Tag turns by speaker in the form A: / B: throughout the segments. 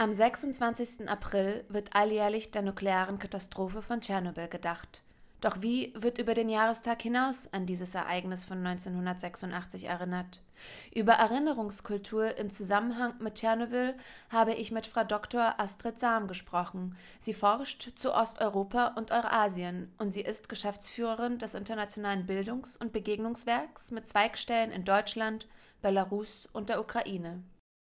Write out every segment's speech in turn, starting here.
A: Am 26. April wird alljährlich der nuklearen Katastrophe von Tschernobyl gedacht. Doch wie wird über den Jahrestag hinaus an dieses Ereignis von 1986 erinnert? Über Erinnerungskultur im Zusammenhang mit Tschernobyl habe ich mit Frau Dr. Astrid Sam gesprochen. Sie forscht zu Osteuropa und Eurasien und sie ist Geschäftsführerin des internationalen Bildungs- und Begegnungswerks mit Zweigstellen in Deutschland, Belarus und der Ukraine.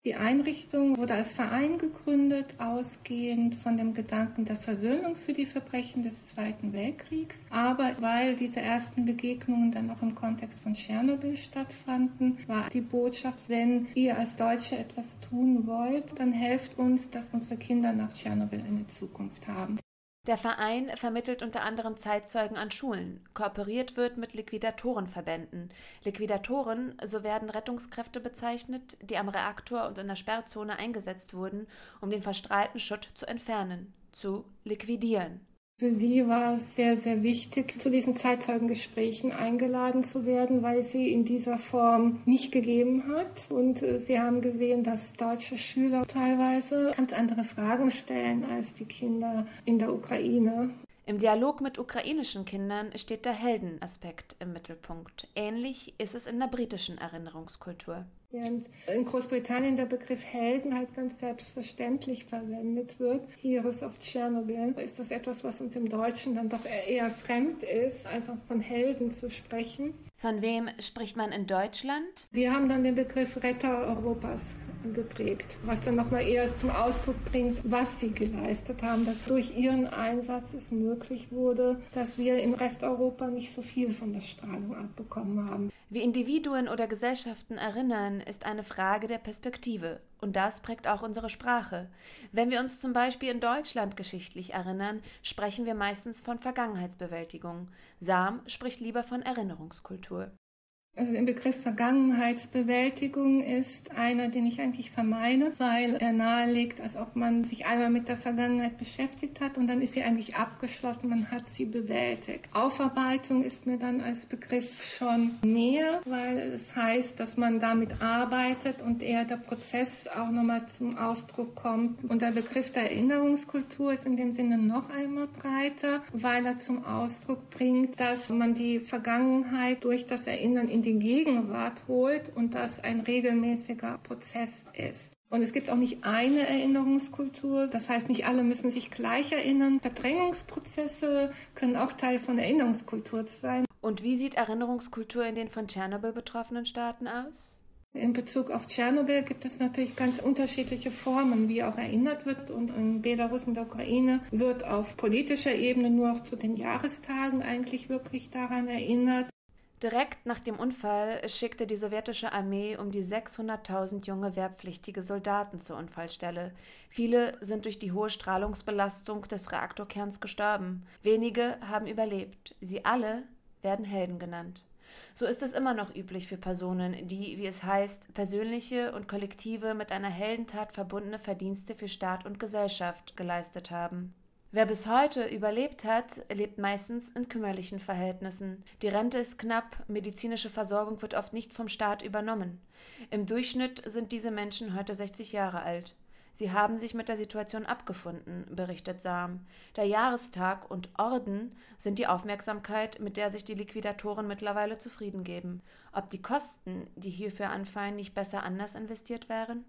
B: Die Einrichtung wurde als Verein gegründet, ausgehend von dem Gedanken der Versöhnung für die Verbrechen des Zweiten Weltkriegs. Aber weil diese ersten Begegnungen dann auch im Kontext von Tschernobyl stattfanden, war die Botschaft, wenn ihr als Deutsche etwas tun wollt, dann helft uns, dass unsere Kinder nach Tschernobyl eine Zukunft haben.
A: Der Verein vermittelt unter anderem Zeitzeugen an Schulen. Kooperiert wird mit Liquidatorenverbänden. Liquidatoren, so werden Rettungskräfte bezeichnet, die am Reaktor und in der Sperrzone eingesetzt wurden, um den verstrahlten Schutt zu entfernen, zu liquidieren.
B: Für sie war es sehr, sehr wichtig, zu diesen Zeitzeugengesprächen eingeladen zu werden, weil sie in dieser Form nicht gegeben hat. Und äh, sie haben gesehen, dass deutsche Schüler teilweise ganz andere Fragen stellen als die Kinder in der Ukraine.
A: Im Dialog mit ukrainischen Kindern steht der Heldenaspekt im Mittelpunkt. Ähnlich ist es in der britischen Erinnerungskultur.
B: Während in Großbritannien der Begriff Helden halt ganz selbstverständlich verwendet wird, Heroes of Chernobyl, ist das etwas, was uns im Deutschen dann doch eher fremd ist, einfach von Helden zu sprechen.
A: Von wem spricht man in Deutschland?
B: Wir haben dann den Begriff Retter Europas geprägt, was dann nochmal eher zum Ausdruck bringt, was sie geleistet haben, dass durch ihren Einsatz es möglich wurde, dass wir in Resteuropa nicht so viel von der Strahlung abbekommen haben.
A: Wie Individuen oder Gesellschaften erinnern, ist eine Frage der Perspektive. Und das prägt auch unsere Sprache. Wenn wir uns zum Beispiel in Deutschland geschichtlich erinnern, sprechen wir meistens von Vergangenheitsbewältigung. Sam spricht lieber von Erinnerungskultur.
B: Also der Begriff Vergangenheitsbewältigung ist einer, den ich eigentlich vermeide, weil er nahelegt, als ob man sich einmal mit der Vergangenheit beschäftigt hat und dann ist sie eigentlich abgeschlossen, man hat sie bewältigt. Aufarbeitung ist mir dann als Begriff schon näher, weil es heißt, dass man damit arbeitet und eher der Prozess auch nochmal zum Ausdruck kommt. Und der Begriff der Erinnerungskultur ist in dem Sinne noch einmal breiter, weil er zum Ausdruck bringt, dass man die Vergangenheit durch das Erinnern in die die Gegenwart holt und das ein regelmäßiger Prozess ist. Und es gibt auch nicht eine Erinnerungskultur. Das heißt, nicht alle müssen sich gleich erinnern. Verdrängungsprozesse können auch Teil von Erinnerungskultur sein.
A: Und wie sieht Erinnerungskultur in den von Tschernobyl betroffenen Staaten aus?
B: In Bezug auf Tschernobyl gibt es natürlich ganz unterschiedliche Formen, wie auch erinnert wird. Und in Belarus und der Ukraine wird auf politischer Ebene nur auch zu den Jahrestagen eigentlich wirklich daran erinnert.
A: Direkt nach dem Unfall schickte die sowjetische Armee um die 600.000 junge wehrpflichtige Soldaten zur Unfallstelle. Viele sind durch die hohe Strahlungsbelastung des Reaktorkerns gestorben. Wenige haben überlebt. Sie alle werden Helden genannt. So ist es immer noch üblich für Personen, die, wie es heißt, persönliche und kollektive mit einer Heldentat verbundene Verdienste für Staat und Gesellschaft geleistet haben. Wer bis heute überlebt hat, lebt meistens in kümmerlichen Verhältnissen. Die Rente ist knapp, medizinische Versorgung wird oft nicht vom Staat übernommen. Im Durchschnitt sind diese Menschen heute 60 Jahre alt. Sie haben sich mit der Situation abgefunden, berichtet Sam. Der Jahrestag und Orden sind die Aufmerksamkeit, mit der sich die Liquidatoren mittlerweile zufrieden geben. Ob die Kosten, die hierfür anfallen, nicht besser anders investiert wären?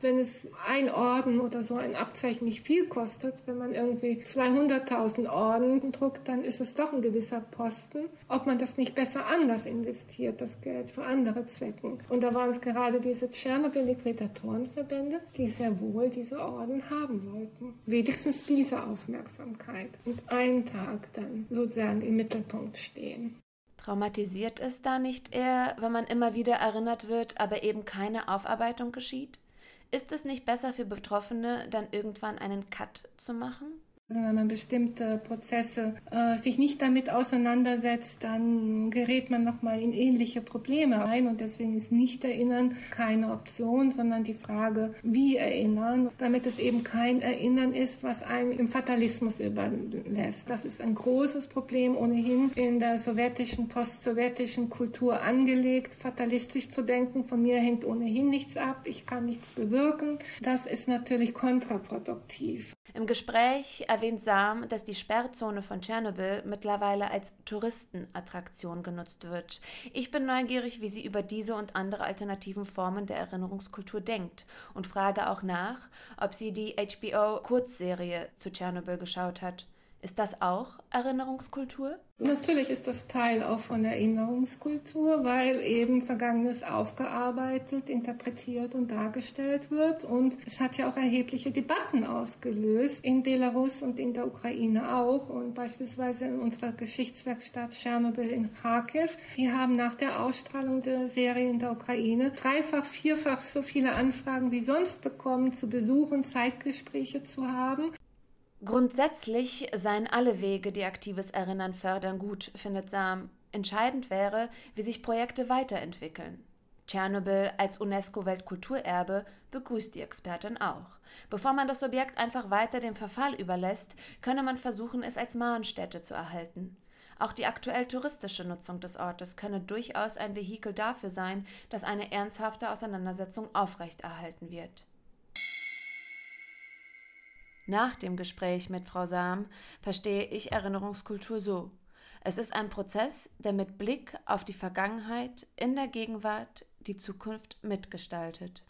B: Wenn es ein Orden oder so ein Abzeichen nicht viel kostet, wenn man irgendwie 200.000 Orden druckt, dann ist es doch ein gewisser Posten. Ob man das nicht besser anders investiert, das Geld für andere Zwecken. Und da waren es gerade diese Tschernobyl-Liquidatorenverbände, die sehr wohl diese Orden haben wollten. Wenigstens diese Aufmerksamkeit und einen Tag dann sozusagen im Mittelpunkt stehen.
A: Traumatisiert es da nicht eher, wenn man immer wieder erinnert wird, aber eben keine Aufarbeitung geschieht? Ist es nicht besser für Betroffene, dann irgendwann einen Cut zu machen?
B: Wenn man bestimmte Prozesse äh, sich nicht damit auseinandersetzt, dann gerät man nochmal in ähnliche Probleme rein und deswegen ist nicht erinnern keine Option, sondern die Frage, wie erinnern, damit es eben kein Erinnern ist, was einem im Fatalismus überlässt. Das ist ein großes Problem ohnehin in der sowjetischen, postsowjetischen Kultur angelegt, fatalistisch zu denken, von mir hängt ohnehin nichts ab, ich kann nichts bewirken. Das ist natürlich kontraproduktiv.
A: Im Gespräch erwähnt Sam, dass die Sperrzone von Tschernobyl mittlerweile als Touristenattraktion genutzt wird. Ich bin neugierig, wie sie über diese und andere alternativen Formen der Erinnerungskultur denkt und frage auch nach, ob sie die HBO-Kurzserie zu Tschernobyl geschaut hat. Ist das auch Erinnerungskultur?
B: Natürlich ist das Teil auch von Erinnerungskultur, weil eben Vergangenes aufgearbeitet, interpretiert und dargestellt wird. Und es hat ja auch erhebliche Debatten ausgelöst, in Belarus und in der Ukraine auch. Und beispielsweise in unserer Geschichtswerkstatt Tschernobyl in Kharkiv. Die haben nach der Ausstrahlung der Serie in der Ukraine dreifach, vierfach so viele Anfragen wie sonst bekommen, zu besuchen, Zeitgespräche zu haben.
A: Grundsätzlich seien alle Wege, die aktives Erinnern fördern, gut, findet Sam. Entscheidend wäre, wie sich Projekte weiterentwickeln. Tschernobyl als UNESCO-Weltkulturerbe begrüßt die Expertin auch. Bevor man das Objekt einfach weiter dem Verfall überlässt, könne man versuchen, es als Mahnstätte zu erhalten. Auch die aktuell touristische Nutzung des Ortes könne durchaus ein Vehikel dafür sein, dass eine ernsthafte Auseinandersetzung aufrechterhalten wird. Nach dem Gespräch mit Frau Sam verstehe ich Erinnerungskultur so. Es ist ein Prozess, der mit Blick auf die Vergangenheit in der Gegenwart die Zukunft mitgestaltet.